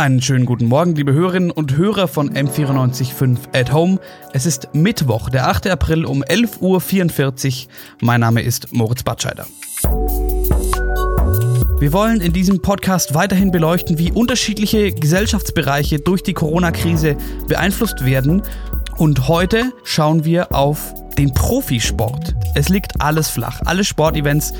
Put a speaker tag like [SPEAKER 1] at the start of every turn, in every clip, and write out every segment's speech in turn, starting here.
[SPEAKER 1] Einen schönen guten Morgen, liebe Hörerinnen und Hörer von M945 at Home. Es ist Mittwoch, der 8. April um 11.44 Uhr. Mein Name ist Moritz Batscheider. Wir wollen in diesem Podcast weiterhin beleuchten, wie unterschiedliche Gesellschaftsbereiche durch die Corona-Krise beeinflusst werden. Und heute schauen wir auf den Profisport. Es liegt alles flach. Alle Sportevents,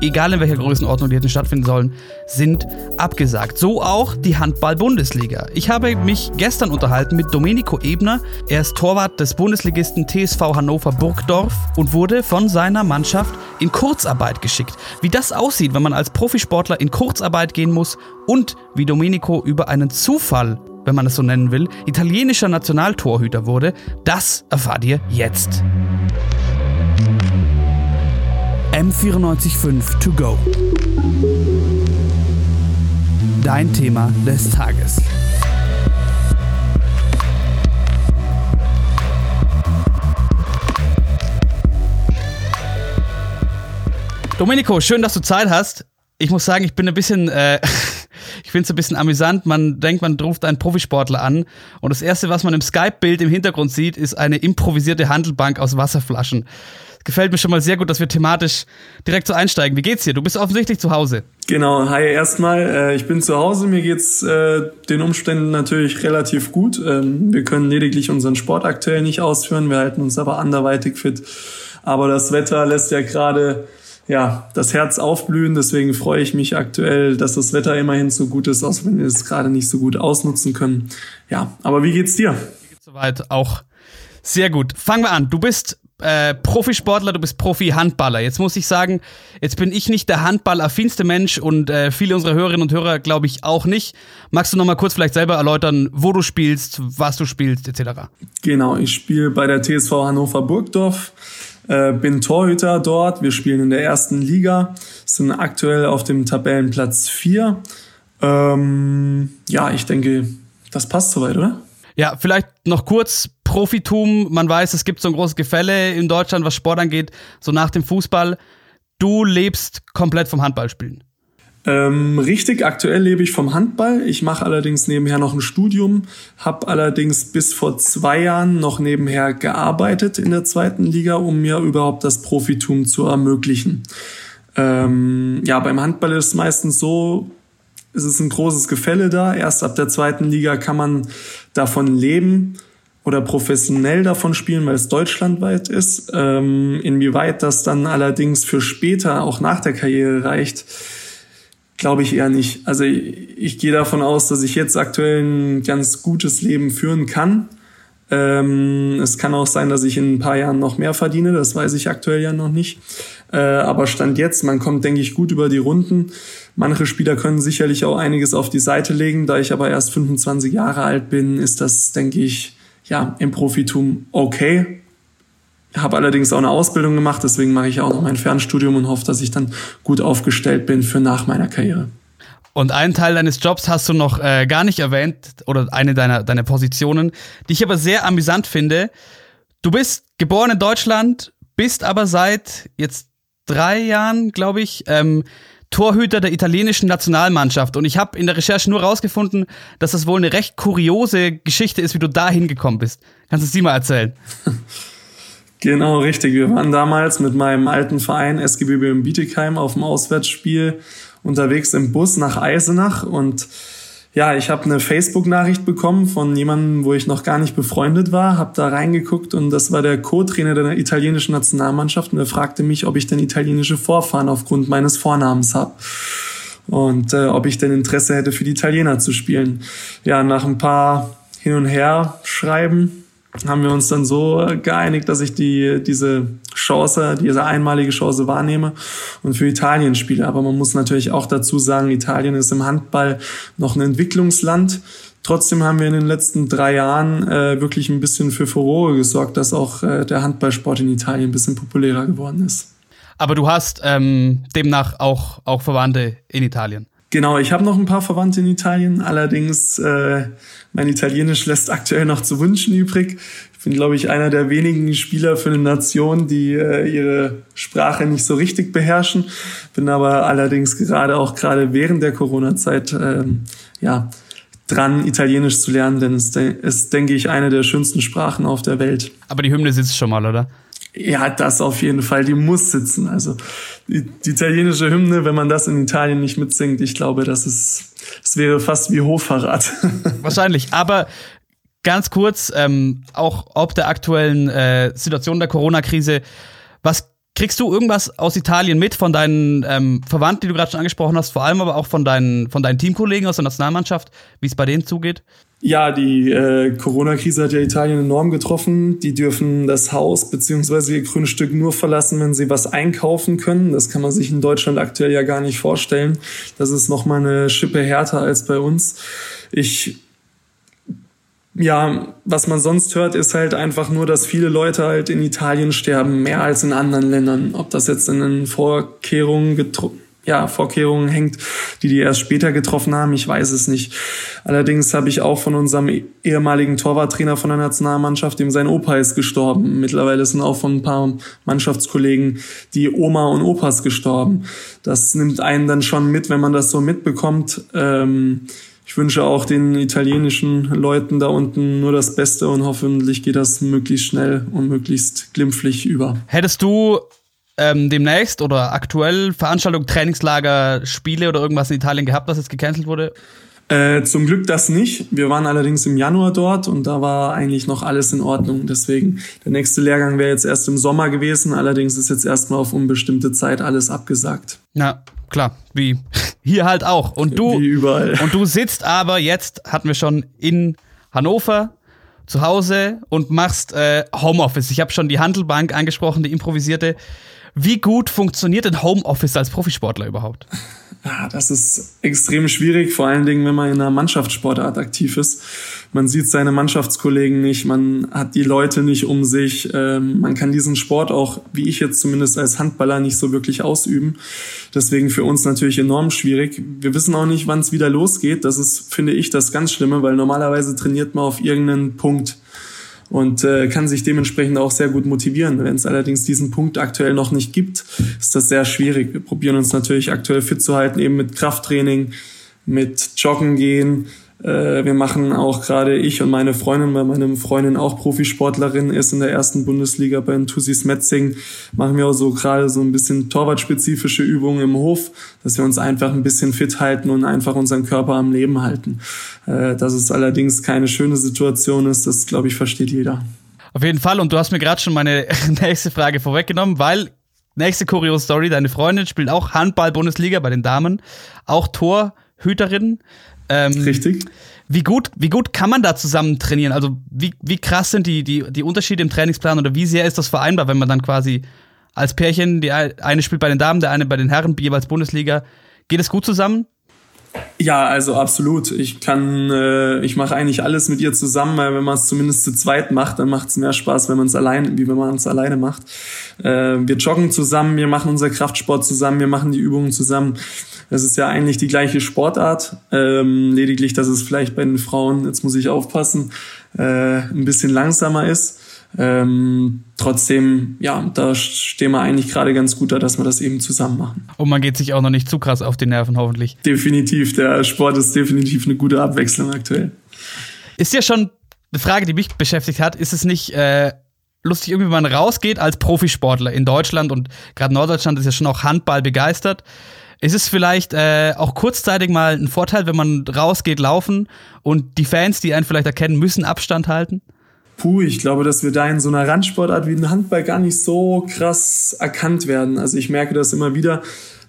[SPEAKER 1] egal in welcher Größenordnung die hätten stattfinden sollen, sind abgesagt. So auch die Handball-Bundesliga. Ich habe mich gestern unterhalten mit Domenico Ebner. Er ist Torwart des Bundesligisten TSV Hannover Burgdorf und wurde von seiner Mannschaft in Kurzarbeit geschickt. Wie das aussieht, wenn man als Profisportler in Kurzarbeit gehen muss und wie Domenico über einen Zufall wenn man es so nennen will, italienischer Nationaltorhüter wurde, das erfahrt ihr jetzt. M945 To Go. Dein Thema des Tages. Domenico, schön, dass du Zeit hast. Ich muss sagen, ich bin ein bisschen äh, ich finde es ein bisschen amüsant. Man denkt, man ruft einen Profisportler an und das Erste, was man im Skype-Bild im Hintergrund sieht, ist eine improvisierte Handelbank aus Wasserflaschen. Gefällt mir schon mal sehr gut, dass wir thematisch direkt so einsteigen. Wie geht's dir? Du bist offensichtlich zu Hause.
[SPEAKER 2] Genau, hi erstmal. Äh, ich bin zu Hause. Mir geht's äh, den Umständen natürlich relativ gut. Ähm, wir können lediglich unseren Sport aktuell nicht ausführen. Wir halten uns aber anderweitig fit. Aber das Wetter lässt ja gerade ja, das Herz aufblühen. Deswegen freue ich mich aktuell, dass das Wetter immerhin so gut ist, auch wenn wir es gerade nicht so gut ausnutzen können. Ja, aber wie geht's dir?
[SPEAKER 1] Geht's soweit auch sehr gut. Fangen wir an. Du bist äh, Profisportler, du bist Profi-Handballer. Jetzt muss ich sagen, jetzt bin ich nicht der handballaffinste Mensch und äh, viele unserer Hörerinnen und Hörer glaube ich auch nicht. Magst du noch mal kurz vielleicht selber erläutern, wo du spielst, was du spielst, etc.?
[SPEAKER 2] Genau, ich spiele bei der TSV Hannover Burgdorf äh, bin Torhüter dort. Wir spielen in der ersten Liga, sind aktuell auf dem Tabellenplatz 4. Ähm, ja, ich denke, das passt soweit, oder?
[SPEAKER 1] Ja, vielleicht noch kurz Profitum. Man weiß, es gibt so ein großes Gefälle in Deutschland, was Sport angeht, so nach dem Fußball. Du lebst komplett vom Handballspielen.
[SPEAKER 2] Ähm, richtig, aktuell lebe ich vom Handball. Ich mache allerdings nebenher noch ein Studium, habe allerdings bis vor zwei Jahren noch nebenher gearbeitet in der zweiten Liga, um mir überhaupt das Profitum zu ermöglichen. Ähm, ja, beim Handball ist es meistens so, es ist ein großes Gefälle da. Erst ab der zweiten Liga kann man davon leben oder professionell davon spielen, weil es deutschlandweit ist. Ähm, inwieweit das dann allerdings für später, auch nach der Karriere reicht, Glaube ich eher nicht. Also ich, ich gehe davon aus, dass ich jetzt aktuell ein ganz gutes Leben führen kann. Ähm, es kann auch sein, dass ich in ein paar Jahren noch mehr verdiene, das weiß ich aktuell ja noch nicht. Äh, aber Stand jetzt, man kommt, denke ich, gut über die Runden. Manche Spieler können sicherlich auch einiges auf die Seite legen. Da ich aber erst 25 Jahre alt bin, ist das, denke ich, ja, im Profitum okay habe allerdings auch eine Ausbildung gemacht, deswegen mache ich auch noch mein Fernstudium und hoffe, dass ich dann gut aufgestellt bin für nach meiner Karriere.
[SPEAKER 1] Und einen Teil deines Jobs hast du noch äh, gar nicht erwähnt, oder eine deiner, deiner Positionen, die ich aber sehr amüsant finde. Du bist geboren in Deutschland, bist aber seit jetzt drei Jahren, glaube ich, ähm, Torhüter der italienischen Nationalmannschaft. Und ich habe in der Recherche nur rausgefunden, dass das wohl eine recht kuriose Geschichte ist, wie du da hingekommen bist. Kannst du es dir mal erzählen?
[SPEAKER 2] Genau, richtig. Wir waren damals mit meinem alten Verein SGB in Bietigheim auf dem Auswärtsspiel unterwegs im Bus nach Eisenach und ja, ich habe eine Facebook-Nachricht bekommen von jemandem, wo ich noch gar nicht befreundet war, habe da reingeguckt und das war der Co-Trainer der italienischen Nationalmannschaft und er fragte mich, ob ich denn italienische Vorfahren aufgrund meines Vornamens habe und äh, ob ich denn Interesse hätte für die Italiener zu spielen. Ja, nach ein paar hin und her schreiben haben wir uns dann so geeinigt, dass ich die, diese Chance, diese einmalige Chance wahrnehme und für Italien spiele. Aber man muss natürlich auch dazu sagen, Italien ist im Handball noch ein Entwicklungsland. Trotzdem haben wir in den letzten drei Jahren äh, wirklich ein bisschen für Furore gesorgt, dass auch äh, der Handballsport in Italien ein bisschen populärer geworden ist.
[SPEAKER 1] Aber du hast ähm, demnach auch, auch Verwandte in Italien.
[SPEAKER 2] Genau, ich habe noch ein paar Verwandte in Italien, allerdings äh, mein Italienisch lässt aktuell noch zu wünschen übrig. Ich bin, glaube ich, einer der wenigen Spieler für eine Nation, die äh, ihre Sprache nicht so richtig beherrschen. Bin aber allerdings gerade auch gerade während der Corona-Zeit äh, ja dran, Italienisch zu lernen, denn es ist, denke ich, eine der schönsten Sprachen auf der Welt.
[SPEAKER 1] Aber die Hymne sitzt schon mal, oder?
[SPEAKER 2] Ja, das auf jeden Fall, die muss sitzen. Also die, die italienische Hymne, wenn man das in Italien nicht mitsingt, ich glaube, das ist, es wäre fast wie Hochverrat.
[SPEAKER 1] Wahrscheinlich, aber ganz kurz, ähm, auch ob der aktuellen äh, Situation der Corona-Krise, was kriegst du irgendwas aus Italien mit von deinen ähm, Verwandten, die du gerade schon angesprochen hast, vor allem aber auch von deinen, von deinen Teamkollegen aus der Nationalmannschaft, wie es bei denen zugeht?
[SPEAKER 2] Ja, die äh, Corona-Krise hat ja Italien enorm getroffen. Die dürfen das Haus beziehungsweise ihr Grundstück nur verlassen, wenn sie was einkaufen können. Das kann man sich in Deutschland aktuell ja gar nicht vorstellen. Das ist nochmal eine Schippe härter als bei uns. Ich ja, was man sonst hört, ist halt einfach nur, dass viele Leute halt in Italien sterben, mehr als in anderen Ländern. Ob das jetzt in den Vorkehrungen, ja, Vorkehrungen hängt, die die erst später getroffen haben, ich weiß es nicht. Allerdings habe ich auch von unserem ehemaligen Torwarttrainer von der Nationalmannschaft, dem sein Opa ist gestorben. Mittlerweile sind auch von ein paar Mannschaftskollegen die Oma und Opas gestorben. Das nimmt einen dann schon mit, wenn man das so mitbekommt. Ähm, ich wünsche auch den italienischen Leuten da unten nur das Beste und hoffentlich geht das möglichst schnell und möglichst glimpflich über.
[SPEAKER 1] Hättest du ähm, demnächst oder aktuell Veranstaltungen, Trainingslager, Spiele oder irgendwas in Italien gehabt, was jetzt gecancelt wurde?
[SPEAKER 2] Äh, zum Glück das nicht. Wir waren allerdings im Januar dort und da war eigentlich noch alles in Ordnung. Deswegen, der nächste Lehrgang wäre jetzt erst im Sommer gewesen. Allerdings ist jetzt erstmal auf unbestimmte Zeit alles abgesagt.
[SPEAKER 1] Na, klar, wie hier halt auch. Und du,
[SPEAKER 2] wie überall.
[SPEAKER 1] Und du sitzt aber jetzt, hatten wir schon, in Hannover zu Hause und machst äh, Homeoffice. Ich habe schon die Handelbank angesprochen, die improvisierte. Wie gut funktioniert denn Homeoffice als Profisportler überhaupt?
[SPEAKER 2] Ja, das ist extrem schwierig, vor allen Dingen, wenn man in einer Mannschaftssportart aktiv ist. Man sieht seine Mannschaftskollegen nicht, man hat die Leute nicht um sich, ähm, man kann diesen Sport auch, wie ich jetzt zumindest als Handballer, nicht so wirklich ausüben. Deswegen für uns natürlich enorm schwierig. Wir wissen auch nicht, wann es wieder losgeht. Das ist, finde ich, das ganz Schlimme, weil normalerweise trainiert man auf irgendeinen Punkt und äh, kann sich dementsprechend auch sehr gut motivieren. Wenn es allerdings diesen Punkt aktuell noch nicht gibt, ist das sehr schwierig. Wir probieren uns natürlich aktuell fit zu halten, eben mit Krafttraining, mit Joggen gehen, äh, wir machen auch gerade ich und meine Freundin, weil meine Freundin auch Profisportlerin ist in der ersten Bundesliga bei Tussis Metzing, machen wir auch so gerade so ein bisschen torwartspezifische Übungen im Hof, dass wir uns einfach ein bisschen fit halten und einfach unseren Körper am Leben halten. Äh, dass es allerdings keine schöne Situation ist, das glaube ich versteht jeder.
[SPEAKER 1] Auf jeden Fall. Und du hast mir gerade schon meine nächste Frage vorweggenommen, weil nächste kuriose Story, deine Freundin spielt auch Handball-Bundesliga bei den Damen, auch Torhüterin.
[SPEAKER 2] Ähm, Richtig.
[SPEAKER 1] Wie gut, wie gut kann man da zusammen trainieren? Also wie, wie krass sind die, die, die Unterschiede im Trainingsplan oder wie sehr ist das vereinbar, wenn man dann quasi als Pärchen, die eine spielt bei den Damen, der eine bei den Herren, jeweils Bundesliga. Geht es gut zusammen?
[SPEAKER 2] Ja, also absolut. Ich kann, äh, ich mache eigentlich alles mit ihr zusammen, weil wenn man es zumindest zu zweit macht, dann macht es mehr Spaß, wenn man es allein, wie wenn man es alleine macht. Äh, wir joggen zusammen, wir machen unser Kraftsport zusammen, wir machen die Übungen zusammen. Das ist ja eigentlich die gleiche Sportart, ähm, lediglich, dass es vielleicht bei den Frauen, jetzt muss ich aufpassen, äh, ein bisschen langsamer ist. Ähm, trotzdem, ja, da stehen wir eigentlich gerade ganz gut da, dass wir das eben zusammen machen.
[SPEAKER 1] Und man geht sich auch noch nicht zu krass auf die Nerven, hoffentlich.
[SPEAKER 2] Definitiv, der Sport ist definitiv eine gute Abwechslung aktuell.
[SPEAKER 1] Ist ja schon eine Frage, die mich beschäftigt hat. Ist es nicht äh, lustig, irgendwie, wenn man rausgeht als Profisportler in Deutschland und gerade Norddeutschland ist ja schon auch Handball begeistert. Ist es vielleicht äh, auch kurzzeitig mal ein Vorteil, wenn man rausgeht, laufen und die Fans, die einen vielleicht erkennen, müssen Abstand halten?
[SPEAKER 2] Puh, ich glaube, dass wir da in so einer Randsportart wie ein Handball gar nicht so krass erkannt werden. Also ich merke das immer wieder.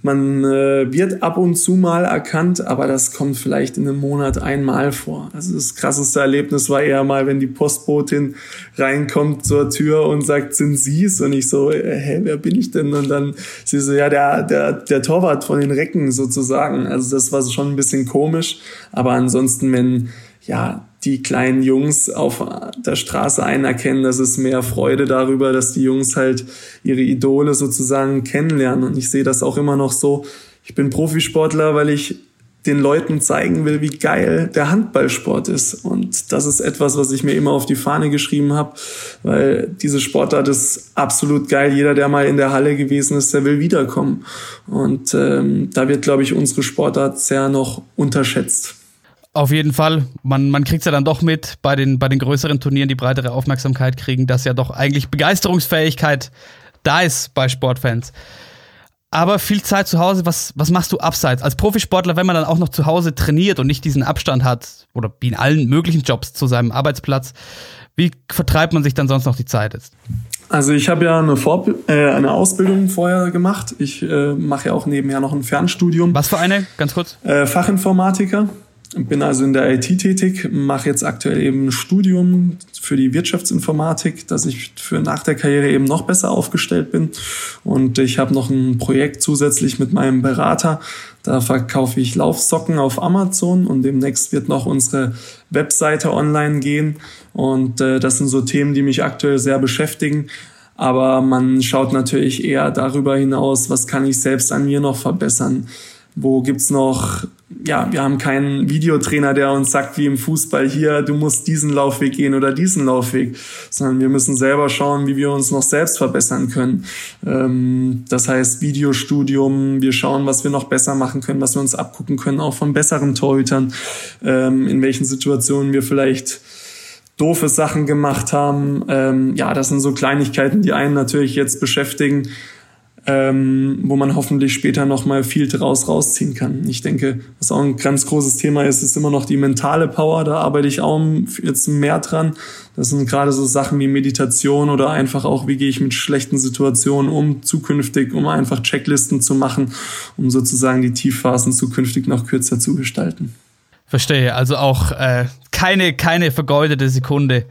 [SPEAKER 2] Man äh, wird ab und zu mal erkannt, aber das kommt vielleicht in einem Monat einmal vor. Also das krasseste Erlebnis war eher mal, wenn die Postbotin reinkommt zur Tür und sagt, sind Sie's? Und ich so, äh, hä, wer bin ich denn? Und dann sie so, ja, der, der, der Torwart von den Recken sozusagen. Also das war schon ein bisschen komisch. Aber ansonsten, wenn, ja, die kleinen Jungs auf der Straße einerkennen, dass es mehr Freude darüber, dass die Jungs halt ihre Idole sozusagen kennenlernen. Und ich sehe das auch immer noch so. Ich bin Profisportler, weil ich den Leuten zeigen will, wie geil der Handballsport ist. Und das ist etwas, was ich mir immer auf die Fahne geschrieben habe, weil diese Sportart ist absolut geil. Jeder, der mal in der Halle gewesen ist, der will wiederkommen. Und ähm, da wird, glaube ich, unsere Sportart sehr noch unterschätzt.
[SPEAKER 1] Auf jeden Fall. Man, man kriegt es ja dann doch mit bei den, bei den größeren Turnieren, die breitere Aufmerksamkeit kriegen, dass ja doch eigentlich Begeisterungsfähigkeit da ist bei Sportfans. Aber viel Zeit zu Hause, was, was machst du abseits? Als Profisportler, wenn man dann auch noch zu Hause trainiert und nicht diesen Abstand hat, oder wie in allen möglichen Jobs zu seinem Arbeitsplatz, wie vertreibt man sich dann sonst noch die Zeit jetzt?
[SPEAKER 2] Also ich habe ja eine, Vor äh, eine Ausbildung vorher gemacht. Ich äh, mache ja auch nebenher noch ein Fernstudium.
[SPEAKER 1] Was für eine? Ganz kurz.
[SPEAKER 2] Äh, Fachinformatiker. Bin also in der IT tätig, mache jetzt aktuell eben ein Studium für die Wirtschaftsinformatik, dass ich für nach der Karriere eben noch besser aufgestellt bin. Und ich habe noch ein Projekt zusätzlich mit meinem Berater. Da verkaufe ich Laufsocken auf Amazon und demnächst wird noch unsere Webseite online gehen. Und äh, das sind so Themen, die mich aktuell sehr beschäftigen. Aber man schaut natürlich eher darüber hinaus, was kann ich selbst an mir noch verbessern wo gibt's noch, ja, wir haben keinen Videotrainer, der uns sagt, wie im Fußball hier, du musst diesen Laufweg gehen oder diesen Laufweg, sondern wir müssen selber schauen, wie wir uns noch selbst verbessern können. Ähm, das heißt Videostudium, wir schauen, was wir noch besser machen können, was wir uns abgucken können, auch von besseren Torhütern, ähm, in welchen Situationen wir vielleicht doofe Sachen gemacht haben. Ähm, ja, das sind so Kleinigkeiten, die einen natürlich jetzt beschäftigen ähm, wo man hoffentlich später nochmal viel draus rausziehen kann. Ich denke, was auch ein ganz großes Thema ist, ist immer noch die mentale Power. Da arbeite ich auch jetzt mehr dran. Das sind gerade so Sachen wie Meditation oder einfach auch, wie gehe ich mit schlechten Situationen um, zukünftig, um einfach Checklisten zu machen, um sozusagen die Tiefphasen zukünftig noch kürzer zu gestalten.
[SPEAKER 1] Verstehe, also auch äh, keine, keine vergeudete Sekunde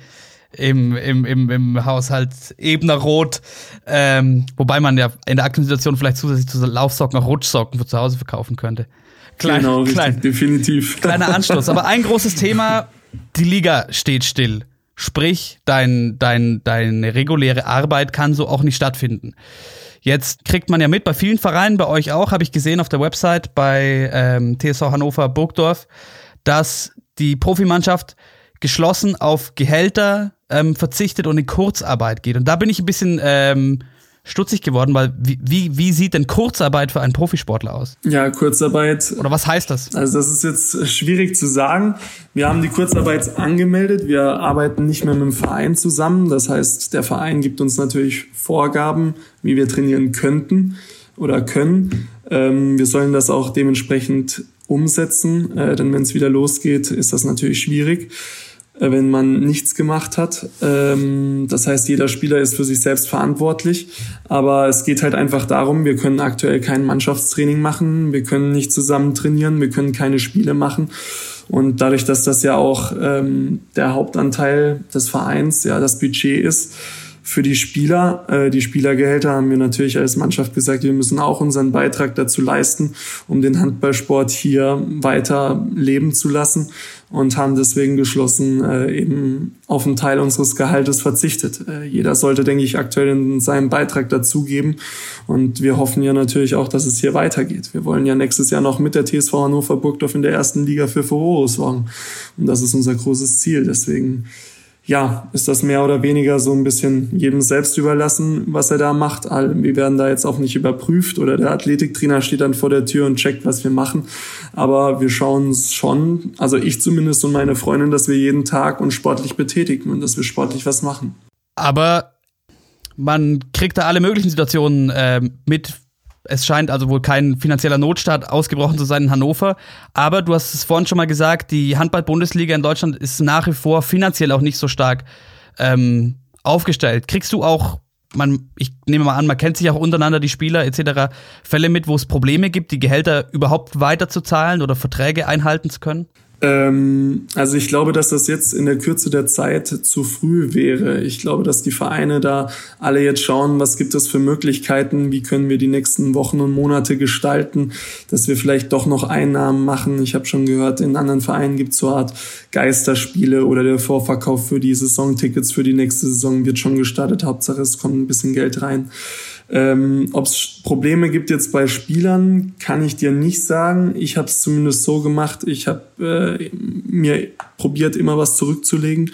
[SPEAKER 1] im, im, im, im Haushalt Ebner Rot. Ähm, wobei man ja in der aktuellen Situation vielleicht zusätzlich zu Laufsocken auch Rutschsocken für zu Hause verkaufen könnte.
[SPEAKER 2] Klein, genau, klein, definitiv.
[SPEAKER 1] Kleiner Anschluss. Aber ein großes Thema, die Liga steht still. Sprich, dein, dein, deine reguläre Arbeit kann so auch nicht stattfinden. Jetzt kriegt man ja mit, bei vielen Vereinen, bei euch auch, habe ich gesehen auf der Website bei ähm, TSV Hannover Burgdorf, dass die Profimannschaft geschlossen auf Gehälter ähm, verzichtet und in Kurzarbeit geht. Und da bin ich ein bisschen ähm, stutzig geworden, weil wie, wie, wie sieht denn Kurzarbeit für einen Profisportler aus?
[SPEAKER 2] Ja, Kurzarbeit.
[SPEAKER 1] Oder was heißt das?
[SPEAKER 2] Also das ist jetzt schwierig zu sagen. Wir haben die Kurzarbeit angemeldet. Wir arbeiten nicht mehr mit dem Verein zusammen. Das heißt, der Verein gibt uns natürlich Vorgaben, wie wir trainieren könnten oder können. Ähm, wir sollen das auch dementsprechend umsetzen, äh, denn wenn es wieder losgeht, ist das natürlich schwierig. Äh, wenn man nichts gemacht hat. Ähm, das heißt, jeder Spieler ist für sich selbst verantwortlich. Aber es geht halt einfach darum, wir können aktuell kein Mannschaftstraining machen, wir können nicht zusammen trainieren, wir können keine Spiele machen. Und dadurch, dass das ja auch ähm, der Hauptanteil des Vereins, ja, das Budget ist, für die Spieler, äh, die Spielergehälter haben wir natürlich als Mannschaft gesagt, wir müssen auch unseren Beitrag dazu leisten, um den Handballsport hier weiter leben zu lassen und haben deswegen geschlossen, äh, eben auf einen Teil unseres Gehaltes verzichtet. Äh, jeder sollte, denke ich, aktuell seinen Beitrag dazugeben und wir hoffen ja natürlich auch, dass es hier weitergeht. Wir wollen ja nächstes Jahr noch mit der TSV Hannover Burgdorf in der ersten Liga für Furore sorgen und das ist unser großes Ziel. Deswegen ja, ist das mehr oder weniger so ein bisschen jedem selbst überlassen, was er da macht. Wir werden da jetzt auch nicht überprüft oder der Athletiktrainer steht dann vor der Tür und checkt, was wir machen. Aber wir schauen uns schon, also ich zumindest und meine Freundin, dass wir jeden Tag uns sportlich betätigen und dass wir sportlich was machen.
[SPEAKER 1] Aber man kriegt da alle möglichen Situationen äh, mit, es scheint also wohl kein finanzieller Notstaat ausgebrochen zu sein in Hannover. Aber du hast es vorhin schon mal gesagt, die Handball-Bundesliga in Deutschland ist nach wie vor finanziell auch nicht so stark ähm, aufgestellt. Kriegst du auch, man, ich nehme mal an, man kennt sich auch untereinander, die Spieler etc., Fälle mit, wo es Probleme gibt, die Gehälter überhaupt weiter zu zahlen oder Verträge einhalten zu können?
[SPEAKER 2] Ähm, also ich glaube, dass das jetzt in der Kürze der Zeit zu früh wäre. Ich glaube, dass die Vereine da alle jetzt schauen, was gibt es für Möglichkeiten, wie können wir die nächsten Wochen und Monate gestalten, dass wir vielleicht doch noch Einnahmen machen. Ich habe schon gehört, in anderen Vereinen gibt es so Art Geisterspiele oder der Vorverkauf für die Saisontickets für die nächste Saison wird schon gestartet. Hauptsache es kommt ein bisschen Geld rein. Ähm, Ob es Probleme gibt jetzt bei Spielern, kann ich dir nicht sagen. Ich habe es zumindest so gemacht. Ich habe äh, mir probiert, immer was zurückzulegen,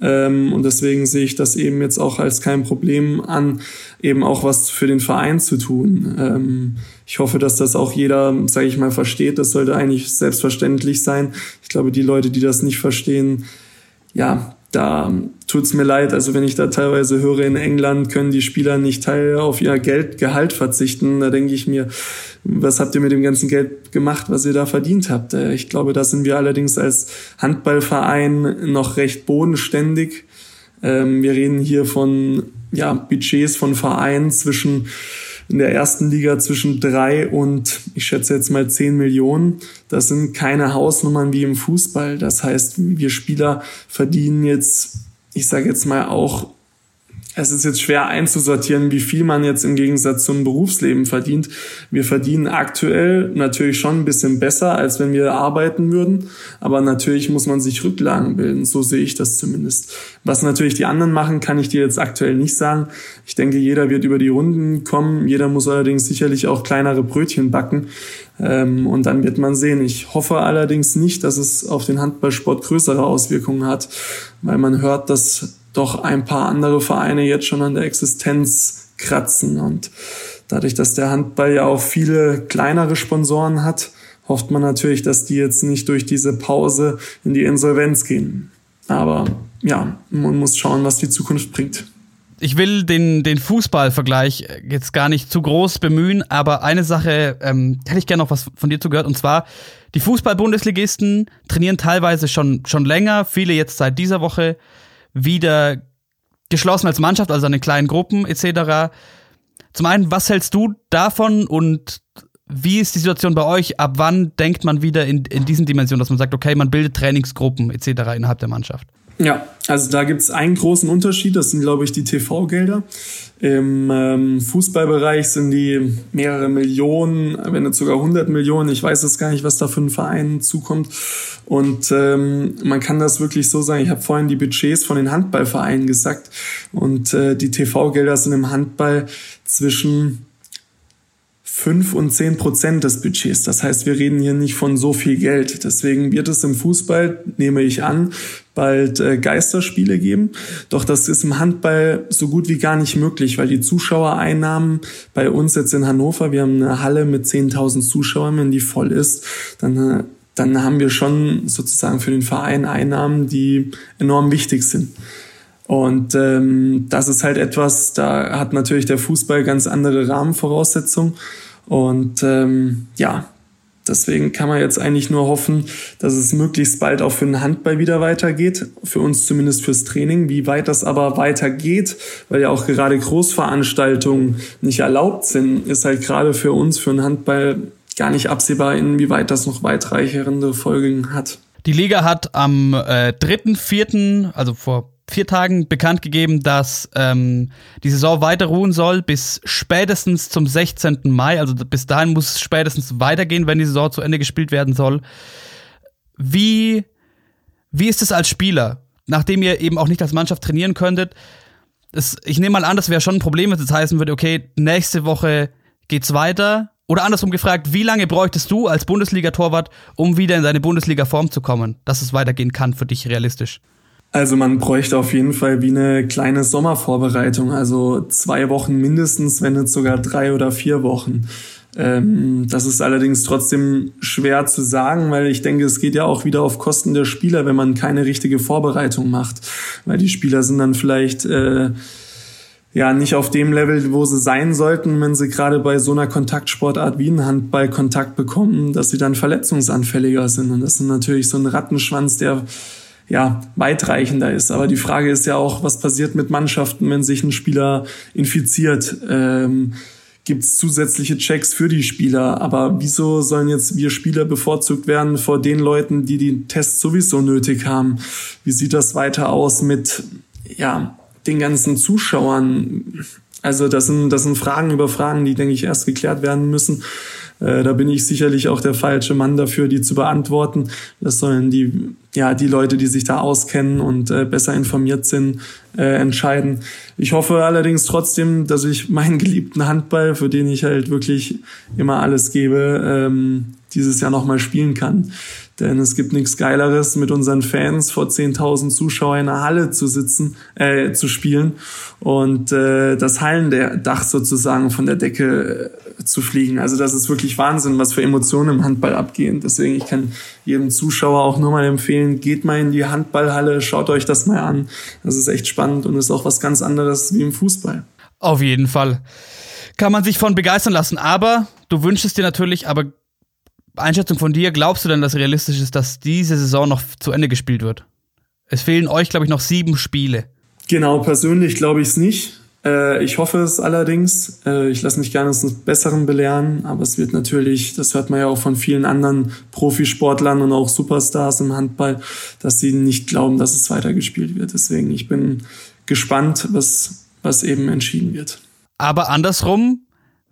[SPEAKER 2] Ähm, und deswegen sehe ich das eben jetzt auch als kein Problem an, eben auch was für den Verein zu tun. Ähm, ich hoffe, dass das auch jeder, sage ich mal, versteht. Das sollte eigentlich selbstverständlich sein. Ich glaube, die Leute, die das nicht verstehen, ja, da tut's mir leid. Also wenn ich da teilweise höre, in England können die Spieler nicht teil auf ihr Geld, Gehalt verzichten, da denke ich mir, was habt ihr mit dem ganzen Geld gemacht, was ihr da verdient habt? Äh, ich glaube, da sind wir allerdings als Handballverein noch recht bodenständig. Ähm, wir reden hier von ja, Budgets von Vereinen zwischen in der ersten Liga zwischen drei und ich schätze jetzt mal zehn Millionen. Das sind keine Hausnummern wie im Fußball. Das heißt, wir Spieler verdienen jetzt, ich sage jetzt mal auch es ist jetzt schwer einzusortieren, wie viel man jetzt im Gegensatz zum Berufsleben verdient. Wir verdienen aktuell natürlich schon ein bisschen besser, als wenn wir arbeiten würden. Aber natürlich muss man sich Rücklagen bilden. So sehe ich das zumindest. Was natürlich die anderen machen, kann ich dir jetzt aktuell nicht sagen. Ich denke, jeder wird über die Runden kommen. Jeder muss allerdings sicherlich auch kleinere Brötchen backen. Ähm, und dann wird man sehen. Ich hoffe allerdings nicht, dass es auf den Handballsport größere Auswirkungen hat, weil man hört, dass doch ein paar andere Vereine jetzt schon an der Existenz kratzen. Und dadurch, dass der Handball ja auch viele kleinere Sponsoren hat, hofft man natürlich, dass die jetzt nicht durch diese Pause in die Insolvenz gehen. Aber ja, man muss schauen, was die Zukunft bringt.
[SPEAKER 1] Ich will den, den Fußballvergleich jetzt gar nicht zu groß bemühen, aber eine Sache ähm, hätte ich gerne noch was von dir zugehört, und zwar die Fußball-Bundesligisten trainieren teilweise schon, schon länger, viele jetzt seit dieser Woche wieder geschlossen als Mannschaft, also in kleinen Gruppen etc. Zum einen, was hältst du davon und wie ist die Situation bei euch? Ab wann denkt man wieder in, in diesen Dimensionen, dass man sagt, okay, man bildet Trainingsgruppen etc. innerhalb der Mannschaft?
[SPEAKER 2] Ja, also da gibt es einen großen Unterschied, das sind, glaube ich, die TV-Gelder. Im ähm, Fußballbereich sind die mehrere Millionen, wenn nicht sogar 100 Millionen. Ich weiß jetzt gar nicht, was da für einen Verein zukommt. Und ähm, man kann das wirklich so sagen. Ich habe vorhin die Budgets von den Handballvereinen gesagt. Und äh, die TV-Gelder sind im Handball zwischen 5 und 10 Prozent des Budgets. Das heißt, wir reden hier nicht von so viel Geld. Deswegen wird es im Fußball, nehme ich an, bald äh, Geisterspiele geben. Doch das ist im Handball so gut wie gar nicht möglich, weil die Zuschauereinnahmen bei uns jetzt in Hannover, wir haben eine Halle mit 10.000 Zuschauern, wenn die voll ist, dann äh, dann haben wir schon sozusagen für den Verein Einnahmen, die enorm wichtig sind. Und ähm, das ist halt etwas, da hat natürlich der Fußball ganz andere Rahmenvoraussetzungen. Und ähm, ja, deswegen kann man jetzt eigentlich nur hoffen, dass es möglichst bald auch für den Handball wieder weitergeht. Für uns zumindest fürs Training. Wie weit das aber weitergeht, weil ja auch gerade Großveranstaltungen nicht erlaubt sind, ist halt gerade für uns, für den Handball gar nicht absehbar, inwieweit das noch weitreichende Folgen hat.
[SPEAKER 1] Die Liga hat am äh, 3.4., also vor vier Tagen bekannt gegeben, dass ähm, die Saison weiter ruhen soll bis spätestens zum 16. Mai. Also bis dahin muss es spätestens weitergehen, wenn die Saison zu Ende gespielt werden soll. Wie, wie ist es als Spieler, nachdem ihr eben auch nicht als Mannschaft trainieren könntet? Das, ich nehme mal an, das wäre schon ein Problem, wenn es heißen würde, okay, nächste Woche geht's weiter. Oder andersrum gefragt, wie lange bräuchtest du als Bundesliga-Torwart, um wieder in deine Bundesliga-Form zu kommen, dass es weitergehen kann für dich realistisch?
[SPEAKER 2] Also man bräuchte auf jeden Fall wie eine kleine Sommervorbereitung, also zwei Wochen mindestens, wenn nicht sogar drei oder vier Wochen. Ähm, das ist allerdings trotzdem schwer zu sagen, weil ich denke, es geht ja auch wieder auf Kosten der Spieler, wenn man keine richtige Vorbereitung macht, weil die Spieler sind dann vielleicht äh, ja nicht auf dem Level, wo sie sein sollten, wenn sie gerade bei so einer Kontaktsportart wie ein Handball Kontakt bekommen, dass sie dann verletzungsanfälliger sind. Und das ist natürlich so ein Rattenschwanz, der ja, weitreichender ist. Aber die Frage ist ja auch, was passiert mit Mannschaften, wenn sich ein Spieler infiziert? Ähm, Gibt es zusätzliche Checks für die Spieler? Aber wieso sollen jetzt wir Spieler bevorzugt werden vor den Leuten, die die Tests sowieso nötig haben? Wie sieht das weiter aus mit ja, den ganzen Zuschauern? Also das sind, das sind Fragen über Fragen, die, denke ich, erst geklärt werden müssen. Äh, da bin ich sicherlich auch der falsche Mann dafür, die zu beantworten. Das sollen die, ja, die Leute, die sich da auskennen und äh, besser informiert sind, äh, entscheiden. Ich hoffe allerdings trotzdem, dass ich meinen geliebten Handball, für den ich halt wirklich immer alles gebe, ähm, dieses Jahr nochmal spielen kann. Denn es gibt nichts Geileres, mit unseren Fans vor 10.000 Zuschauern in der Halle zu sitzen, äh, zu spielen und äh, das Hallendach sozusagen von der Decke äh, zu fliegen. Also das ist wirklich Wahnsinn, was für Emotionen im Handball abgehen. Deswegen, ich kann jedem Zuschauer auch nur mal empfehlen, geht mal in die Handballhalle, schaut euch das mal an. Das ist echt spannend und ist auch was ganz anderes wie im Fußball.
[SPEAKER 1] Auf jeden Fall. Kann man sich von begeistern lassen. Aber du wünschst dir natürlich, aber Einschätzung von dir, glaubst du denn, dass realistisch ist, dass diese Saison noch zu Ende gespielt wird? Es fehlen euch, glaube ich, noch sieben Spiele.
[SPEAKER 2] Genau, persönlich glaube ich es nicht. Äh, ich hoffe es allerdings. Äh, ich lasse mich gerne eines Besseren belehren, aber es wird natürlich, das hört man ja auch von vielen anderen Profisportlern und auch Superstars im Handball, dass sie nicht glauben, dass es weitergespielt wird. Deswegen, ich bin gespannt, was, was eben entschieden wird.
[SPEAKER 1] Aber andersrum,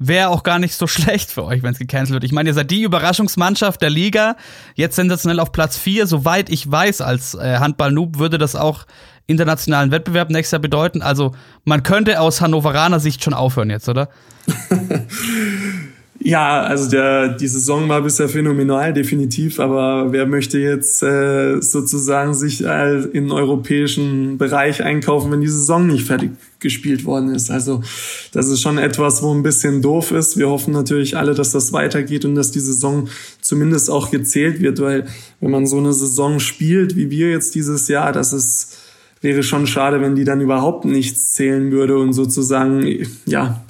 [SPEAKER 1] wäre auch gar nicht so schlecht für euch, wenn es gecancelt wird. Ich meine, ihr seid die Überraschungsmannschaft der Liga, jetzt sensationell auf Platz 4. Soweit ich weiß, als äh, Handball-Noob würde das auch internationalen Wettbewerb nächstes Jahr bedeuten. Also man könnte aus Hannoveraner Sicht schon aufhören jetzt, oder?
[SPEAKER 2] Ja, also der, die Saison war bisher phänomenal, definitiv, aber wer möchte jetzt äh, sozusagen sich äh, im europäischen Bereich einkaufen, wenn die Saison nicht fertig gespielt worden ist? Also das ist schon etwas, wo ein bisschen doof ist. Wir hoffen natürlich alle, dass das weitergeht und dass die Saison zumindest auch gezählt wird, weil wenn man so eine Saison spielt, wie wir jetzt dieses Jahr, das ist wäre schon schade, wenn die dann überhaupt nichts zählen würde und sozusagen, ja,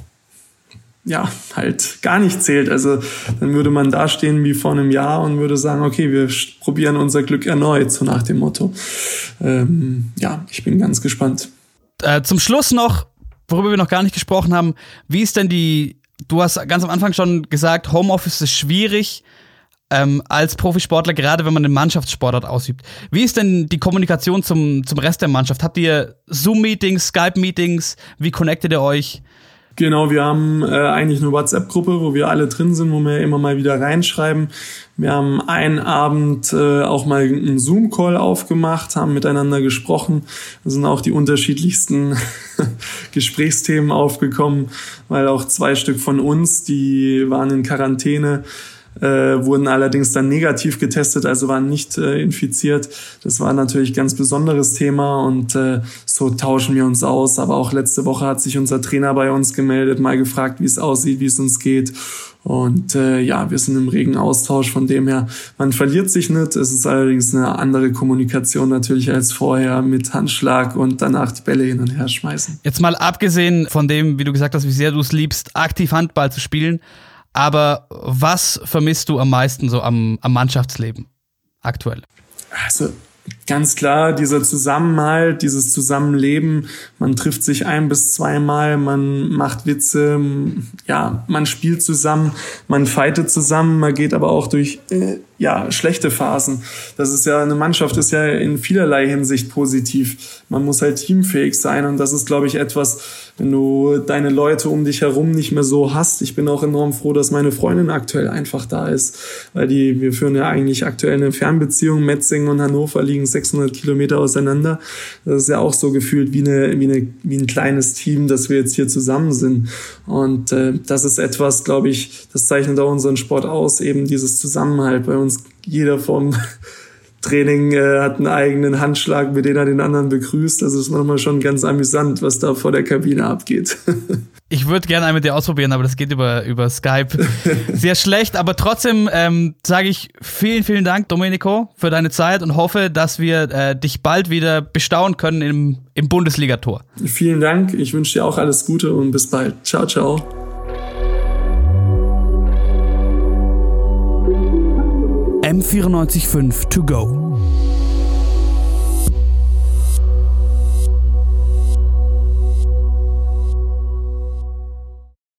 [SPEAKER 2] ja, halt gar nicht zählt. Also dann würde man dastehen wie vor einem Jahr und würde sagen, okay, wir probieren unser Glück erneut, so nach dem Motto. Ähm, ja, ich bin ganz gespannt.
[SPEAKER 1] Äh, zum Schluss noch, worüber wir noch gar nicht gesprochen haben, wie ist denn die, du hast ganz am Anfang schon gesagt, Homeoffice ist schwierig ähm, als Profisportler, gerade wenn man den Mannschaftssportart ausübt. Wie ist denn die Kommunikation zum, zum Rest der Mannschaft? Habt ihr Zoom-Meetings, Skype-Meetings? Wie connectet ihr euch?
[SPEAKER 2] Genau, wir haben äh, eigentlich eine WhatsApp-Gruppe, wo wir alle drin sind, wo wir immer mal wieder reinschreiben. Wir haben einen Abend äh, auch mal einen Zoom-Call aufgemacht, haben miteinander gesprochen. Da sind auch die unterschiedlichsten Gesprächsthemen aufgekommen, weil auch zwei Stück von uns, die waren in Quarantäne, äh, wurden allerdings dann negativ getestet, also waren nicht äh, infiziert. Das war natürlich ganz besonderes Thema und äh, so tauschen wir uns aus. Aber auch letzte Woche hat sich unser Trainer bei uns gemeldet, mal gefragt, wie es aussieht, wie es uns geht. Und äh, ja, wir sind im regen Austausch. Von dem her, man verliert sich nicht. Es ist allerdings eine andere Kommunikation natürlich als vorher mit Handschlag und danach die Bälle hin und her schmeißen.
[SPEAKER 1] Jetzt mal abgesehen von dem, wie du gesagt hast, wie sehr du es liebst, aktiv Handball zu spielen. Aber was vermisst du am meisten so am, am Mannschaftsleben aktuell?
[SPEAKER 2] Also ganz klar, dieser Zusammenhalt, dieses Zusammenleben, man trifft sich ein bis zweimal, man macht Witze, ja, man spielt zusammen, man fightet zusammen, man geht aber auch durch äh, ja, schlechte Phasen. Das ist ja, eine Mannschaft ist ja in vielerlei Hinsicht positiv. Man muss halt teamfähig sein und das ist, glaube ich, etwas, wenn du deine Leute um dich herum nicht mehr so hast. Ich bin auch enorm froh, dass meine Freundin aktuell einfach da ist, weil die, wir führen ja eigentlich aktuell eine Fernbeziehung. Metzingen und Hannover liegen 600 Kilometer auseinander. Das ist ja auch so gefühlt wie, eine, wie, eine, wie ein kleines Team, dass wir jetzt hier zusammen sind. Und äh, das ist etwas, glaube ich, das zeichnet auch unseren Sport aus, eben dieses Zusammenhalt bei uns jeder vom Training äh, hat einen eigenen Handschlag, mit dem er den anderen begrüßt. Das ist manchmal schon ganz amüsant, was da vor der Kabine abgeht.
[SPEAKER 1] Ich würde gerne einmal mit dir ausprobieren, aber das geht über, über Skype sehr schlecht. Aber trotzdem ähm, sage ich vielen, vielen Dank, Domenico, für deine Zeit und hoffe, dass wir äh, dich bald wieder bestaunen können im, im Bundesligator.
[SPEAKER 2] Vielen Dank. Ich wünsche dir auch alles Gute und bis bald. Ciao, ciao.
[SPEAKER 1] M945 to go.